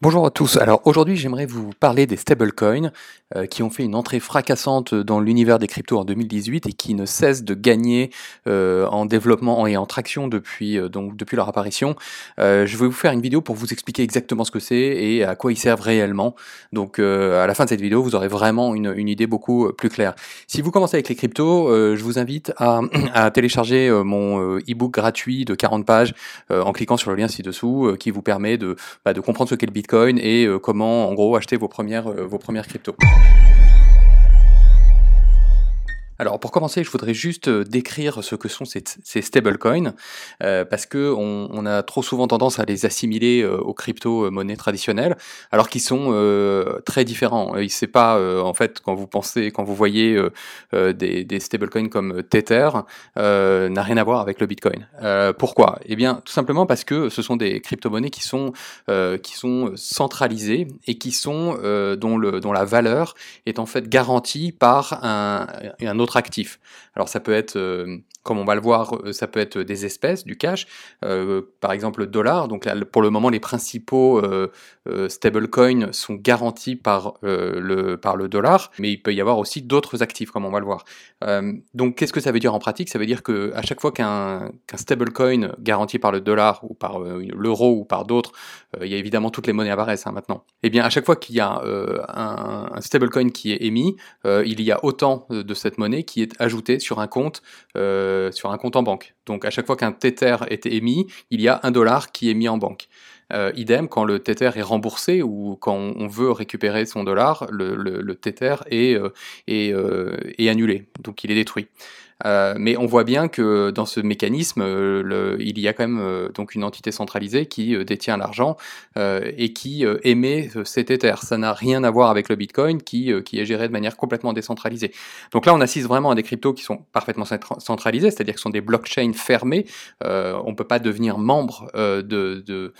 Bonjour à tous. Alors aujourd'hui, j'aimerais vous parler des stablecoins euh, qui ont fait une entrée fracassante dans l'univers des cryptos en 2018 et qui ne cessent de gagner euh, en développement et en traction depuis euh, donc depuis leur apparition. je vais vous faire une vidéo pour vous expliquer exactement ce que c'est et à quoi ils servent réellement. Donc à la fin de cette vidéo, vous aurez vraiment une, idée beaucoup plus claire. Si vous commencez avec les cryptos, je vous invite à, à télécharger mon e-book gratuit de 40 pages en cliquant sur le lien ci-dessous qui vous permet de, bah, de comprendre ce qu'est le Bitcoin et euh, comment en gros acheter vos premières, euh, vos premières cryptos. Alors pour commencer, je voudrais juste euh, décrire ce que sont ces, stablecoins, euh, parce que on, a trop souvent tendance à les assimiler euh, aux crypto-monnaies traditionnelles, alors qu'ils sont très différents. C'est pas en fait quand vous pensez, quand vous voyez des, des stablecoins comme Tether, n'a rien à voir avec le Bitcoin. pourquoi? Eh bien, tout simplement parce que ce sont des crypto-monnaies qui sont qui sont centralisées et qui sont dont le dont la valeur est en fait garantie par un, un autre actif. Alors ça peut être, euh, comme on va le voir, euh, ça peut être des espèces, du cash, euh, par exemple le dollar. Donc pour le moment, les principaux stablecoins sont garantis par, le, par le dollar, mais il peut y avoir aussi d'autres actifs, comme on va le voir. donc qu'est-ce que ça veut dire en pratique? Ça veut dire que à chaque fois qu'un stablecoin garanti par le dollar ou par l'euro ou par d'autres, il y a évidemment toutes les monnaies apparaissent hein, maintenant. Et eh bien à chaque fois qu'il y a un, un stablecoin qui est émis, il y a autant de cette monnaie qui est ajouté sur un compte, euh, sur un compte en banque. Donc à chaque fois qu'un Tether est émis, il y a un dollar qui est mis en banque. Euh, idem, quand le Tether est remboursé ou quand on veut récupérer son dollar, le, le, Tether euh, est, annulé, donc il est détruit. Euh, mais on voit bien que dans ce mécanisme, euh, il y a quand même euh, donc une entité centralisée qui détient l'argent et qui émet cet Ether. Ça n'a rien à voir avec le Bitcoin qui, qui est géré de manière complètement décentralisée. Donc là, on assiste vraiment à des cryptos qui sont parfaitement centralisés, c'est-à-dire que ce sont des blockchains fermés. on ne peut pas devenir membre de, de,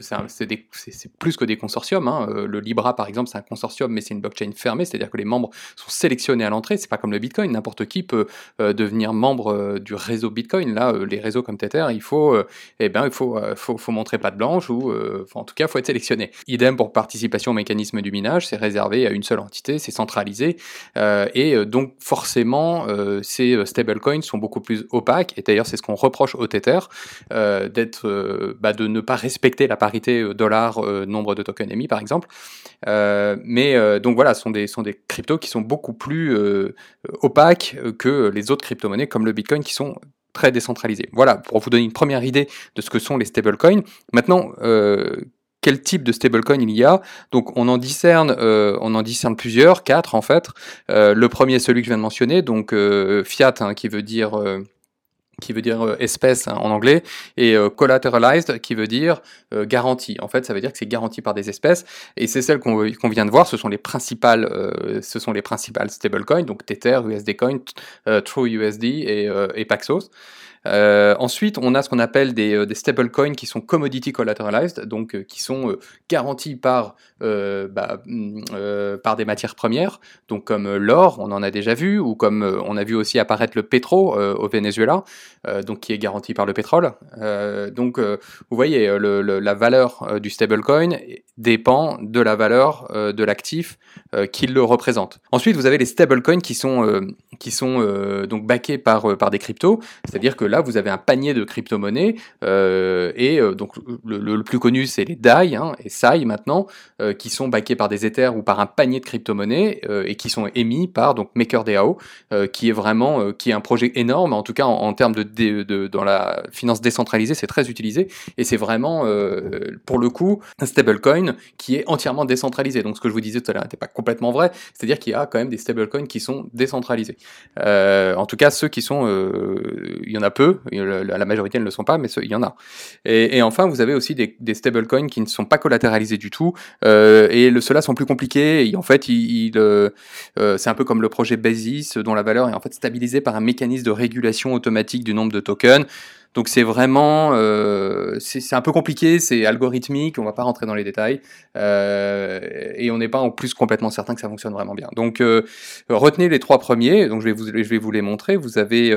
c'est plus que des consortiums. Hein. Le Libra, par exemple, c'est un consortium, mais c'est une blockchain fermée, c'est-à-dire que les membres sont sélectionnés à l'entrée. C'est pas comme le Bitcoin, n'importe qui peut devenir membre euh, du réseau Bitcoin. Là, euh, les réseaux comme Tether, il faut, eh ben, il faut, faut, faut montrer de blanche ou, en tout cas, faut être sélectionné. Idem pour participation au mécanisme du minage, c'est réservé à une seule entité, c'est centralisé, et donc forcément, ces stablecoins sont beaucoup plus opaques. Et d'ailleurs, c'est ce qu'on reproche au Tether, d'être, bah, de ne pas respecter la parité dollar nombre de tokens émis, par exemple. mais donc voilà, ce sont des, sont des cryptos qui sont beaucoup plus opaques que les autres crypto-monnaies comme le Bitcoin qui sont très décentralisées. Voilà, pour vous donner une première idée de ce que sont les stablecoins. Maintenant, euh, quel type de stablecoin il y a? Donc on en discerne, euh, on en discerne plusieurs, quatre en fait. Euh, le premier, celui que je viens de mentionner, donc fiat, hein, qui veut dire qui veut dire euh, espèce hein, en anglais, et euh, collateralized, qui veut dire euh, garantie. En fait, ça veut dire que c'est garanti par des espèces, et c'est celle qu'on vient de voir. Ce sont les principales, ce sont les principales stablecoins, donc Tether, USD Coin, True USD et, et Paxos. Euh, ensuite, on a ce qu'on appelle des, euh, des stablecoins qui sont commodity collateralized, donc euh, qui sont garantis par, bah, mm, par des matières premières, donc comme l'or, on en a déjà vu, ou comme on a vu aussi apparaître le pétro au Venezuela, donc qui est garanti par le pétrole. donc, vous voyez, la valeur du stablecoin dépend de la valeur de l'actif qui le représente. Ensuite, vous avez les stablecoins qui sont, qui sont donc backés par, par des cryptos, c'est-à-dire que là, vous avez un panier de crypto-monnaies, euh, et euh, donc le, plus connu, c'est les DAI, hein, et SAI maintenant, euh, qui sont backés par des Ethers ou par un panier de crypto-monnaies, et qui sont émis par donc MakerDAO, qui est vraiment qui est un projet énorme, en tout cas en, termes de, de, dans la finance décentralisée, c'est très utilisé, et c'est vraiment, pour le coup, un stablecoin qui est entièrement décentralisé. Donc ce que je vous disais tout à l'heure n'était pas complètement vrai, c'est-à-dire qu'il y a quand même des stablecoins qui sont décentralisés. en tout cas, ceux qui sont, il y en a peu, la majorité ne le sont pas, mais il y en a. Et, enfin, vous avez aussi des, stablecoins qui ne sont pas collatéralisés du tout, euh, et ceux-là sont plus compliqués. En fait, euh, euh, c'est un peu comme le projet Basis, dont la valeur est en fait stabilisée par un mécanisme de régulation automatique du nombre de tokens. Donc c'est vraiment, euh, c'est un peu compliqué, c'est algorithmique, on va pas rentrer dans les détails, euh, et on n'est pas en plus complètement certain que ça fonctionne vraiment bien. Donc euh, retenez les trois premiers, donc je vais vous, je vais vous les montrer. Vous avez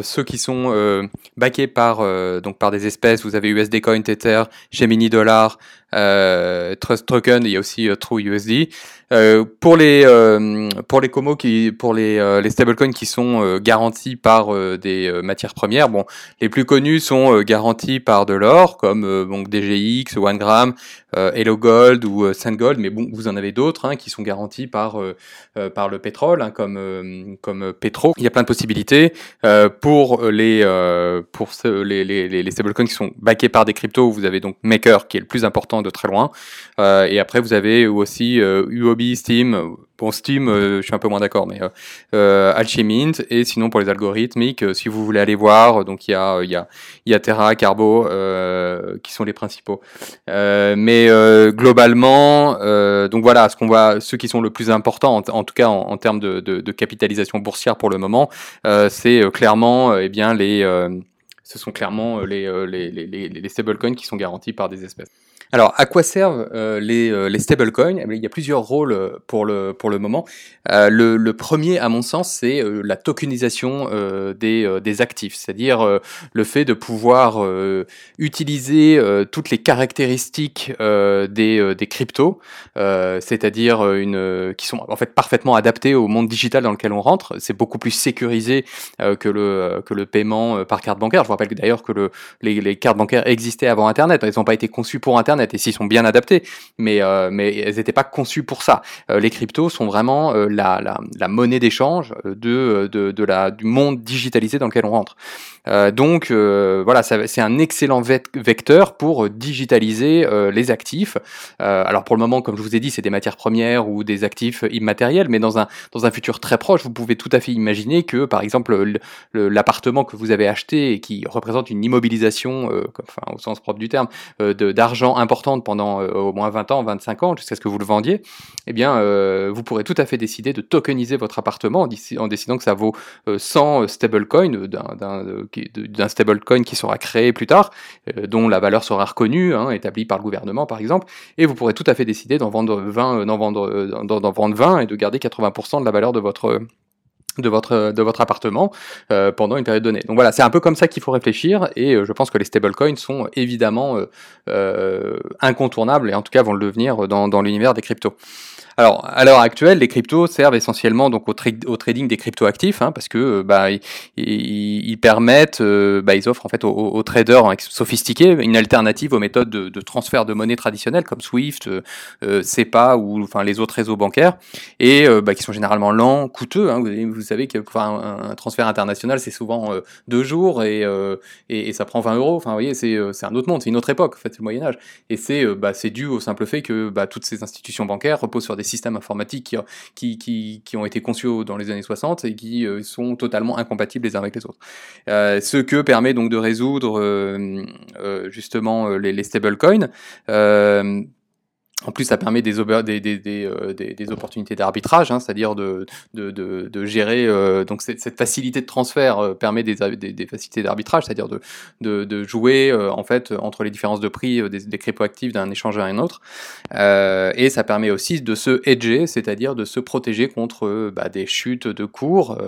ceux qui sont backés par donc par des espèces. Vous avez USD Coin, Tether, Gemini Dollar, Trust Token, il y a aussi TrueUSD. Euh, pour les euh, pour les comos qui pour les euh, les stablecoins qui sont garantis par des matières premières, bon, les plus connus sont garantis par de l'or comme donc DGX, OneGram, Hello Gold ou Gold, mais bon, vous en avez d'autres hein, qui sont garantis par par le pétrole, hein, comme comme Petro. Il y a plein de possibilités pour les pour les, les, les stablecoins qui sont backés par des cryptos. Vous avez donc Maker qui est le plus important de très loin, et après vous avez aussi UOB Steam. Pour Steam, euh, je suis un peu moins d'accord, mais euh, euh Alchemint. Et sinon, pour les algorithmiques, euh, si vous voulez aller voir, donc il y a, Terra, Carbo, qui sont les principaux. mais globalement, donc voilà, ce qu'on voit, ceux qui sont le plus importants, en, tout cas en, termes de, capitalisation boursière pour le moment, c'est clairement, eh bien les ce sont clairement les, les, les, les stablecoins qui sont garantis par des espèces. Alors, à quoi servent euh, les, euh, les stablecoins? Eh Il y a plusieurs rôles euh, pour le, pour le moment. le, premier, à mon sens, c'est la tokenisation des, des actifs, c'est-à-dire le fait de pouvoir utiliser toutes les caractéristiques des, des cryptos, c'est-à-dire une qui sont en fait parfaitement adaptées au monde digital dans lequel on rentre. C'est beaucoup plus sécurisé que le que le paiement par carte bancaire. D'ailleurs que le, les, cartes bancaires existaient avant Internet. Elles n'ont pas été conçues pour Internet et s'ils sont bien adaptés, mais, euh, mais elles n'étaient pas conçues pour ça. Euh, les cryptos sont vraiment euh, la, la, monnaie d'échange de, de, de, la, du monde digitalisé dans lequel on rentre. Donc voilà, c'est un excellent vecteur pour digitaliser les actifs. alors pour le moment, comme je vous ai dit, c'est des matières premières ou des actifs immatériels, mais dans un, dans un futur très proche, vous pouvez tout à fait imaginer que, par exemple, l'appartement que vous avez acheté et qui représente une immobilisation, enfin, au sens propre du terme, d'argent importante pendant au moins 20 ans, 25 ans, jusqu'à ce que vous le vendiez, eh bien, vous pourrez tout à fait décider de tokeniser votre appartement en, décidant que ça vaut 100 stablecoins d'un stablecoin qui sera créé plus tard, euh, dont la valeur sera reconnue, hein, établie par le gouvernement par exemple, et vous pourrez tout à fait décider d'en vendre 20, euh, d'en vendre, euh, d'en vendre 20 et de garder 80% de la valeur de votre de votre de votre appartement pendant une période donnée. Donc voilà, c'est un peu comme ça qu'il faut réfléchir et je pense que les stablecoins sont évidemment incontournables et en tout cas vont le devenir dans, dans l'univers des cryptos. Alors, à l'heure actuelle, les cryptos servent essentiellement donc au, trading des cryptoactifs, hein, parce que euh, bah, ils, permettent, euh, bah, ils offrent en fait aux, traders hein, sophistiqués une alternative aux méthodes de, transfert de monnaie traditionnelles comme Swift, euh, SEPA ou enfin les autres réseaux bancaires, et bah, qui sont généralement lents, coûteux. Hein, vous, savez que un, transfert international c'est souvent deux jours et, et, ça prend 20 euros. Enfin, vous voyez, c'est un autre monde, c'est une autre époque. En fait, c'est le Moyen Âge, et c'est bah, c'est dû au simple fait que bah, toutes ces institutions bancaires reposent sur des systèmes informatiques qui, ont été conçus dans les années 60 et qui euh, sont totalement incompatibles les uns avec les autres. Euh, ce que permet donc de résoudre euh, justement les stablecoins. En plus, ça permet des, euh, opportunités d'arbitrage, hein, c'est-à-dire de, gérer. Euh, donc cette, facilité de transfert euh, permet des, facilités d'arbitrage, c'est-à-dire de, jouer en fait entre les différences de prix des, cryptoactifs d'un échange à un autre. et ça permet aussi de se hedger, c'est-à-dire de se protéger contre bah, des chutes de cours.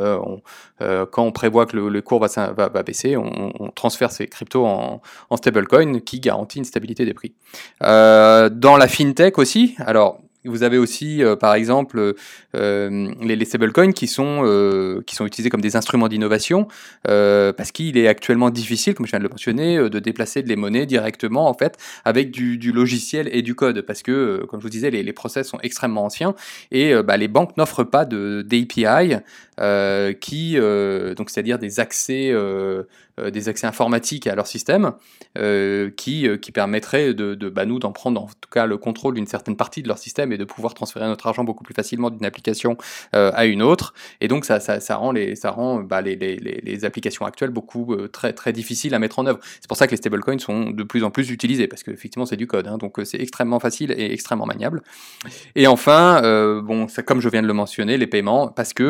quand on prévoit que le, cours va, baisser, on, on, transfère ces cryptos en, en stablecoin qui garantit une stabilité des prix. dans la fintech aussi. Alors, vous avez aussi, euh, par exemple, euh, les, les stablecoins qui sont euh, qui sont utilisés comme des instruments d'innovation parce qu'il est actuellement difficile, comme je viens de le mentionner, de déplacer de les monnaies directement en fait avec du, logiciel et du code parce que, comme je vous disais, les, les process sont extrêmement anciens et bah, les banques n'offrent pas de d'API qui donc c'est-à-dire des accès euh, des accès informatiques à leur système euh, qui, euh, qui permettraient de, bah, nous d'en prendre en tout cas le contrôle d'une certaine partie de leur système et de pouvoir transférer notre argent beaucoup plus facilement d'une application à une autre. Et donc ça, ça, rend, les, ça rend bah, les, les, les, applications actuelles beaucoup très, très difficiles à mettre en œuvre. C'est pour ça que les stablecoins sont de plus en plus utilisés parce qu'effectivement c'est du code, hein, donc c'est extrêmement facile et extrêmement maniable. Et enfin, bon, comme je viens de le mentionner, les paiements, parce que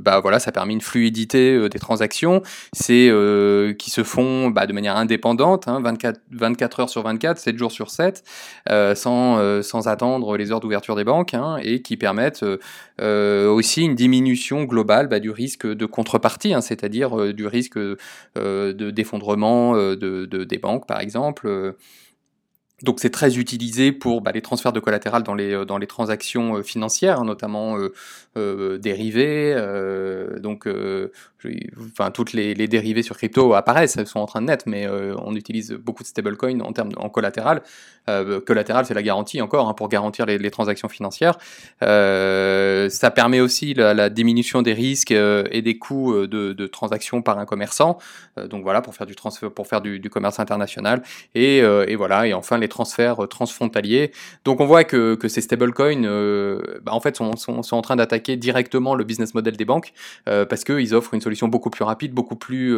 bah, voilà, ça permet une fluidité des transactions. Euh, qui se font bah, de manière indépendante, 24, hein, 24 heures sur 24, 7 jours sur 7, euh, sans, euh, attendre les heures d'ouverture des banques, hein, et qui permettent aussi une diminution globale bah, du risque de contrepartie, hein, c'est-à-dire du risque de d'effondrement de, de, des banques, par exemple. Donc c'est très utilisé pour bah, les transferts de collatéral dans les, dans les transactions financières, hein, notamment euh, dérivés. donc enfin toutes les, les, dérivés sur crypto apparaissent, elles sont en train de naître, mais on utilise beaucoup de stablecoins en termes en collatéral. collatéral, c'est la garantie encore hein, pour garantir les, les transactions financières. ça permet aussi la, la diminution des risques et des coûts de, de transactions par un commerçant. donc voilà pour faire du transfert, pour faire du, du commerce international. Et, et voilà et enfin les transferts euh, transfrontaliers. Donc on voit que, ces stablecoins, euh, bah, en fait, sont en train d'attaquer directement le business model des banques euh, parce qu'ils offrent une solution beaucoup plus rapide, beaucoup plus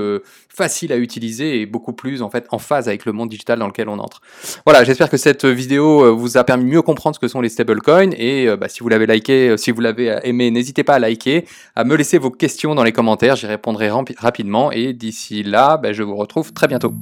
facile à utiliser et beaucoup plus en fait en phase avec le monde digital dans lequel on entre. Voilà, j'espère que cette vidéo vous a permis de mieux comprendre ce que sont les stablecoins et bah, si vous l'avez liké, si vous l'avez aimé, n'hésitez pas à liker, à me laisser vos questions dans les commentaires, j'y répondrai rapidement et d'ici là, bah, je vous retrouve très bientôt.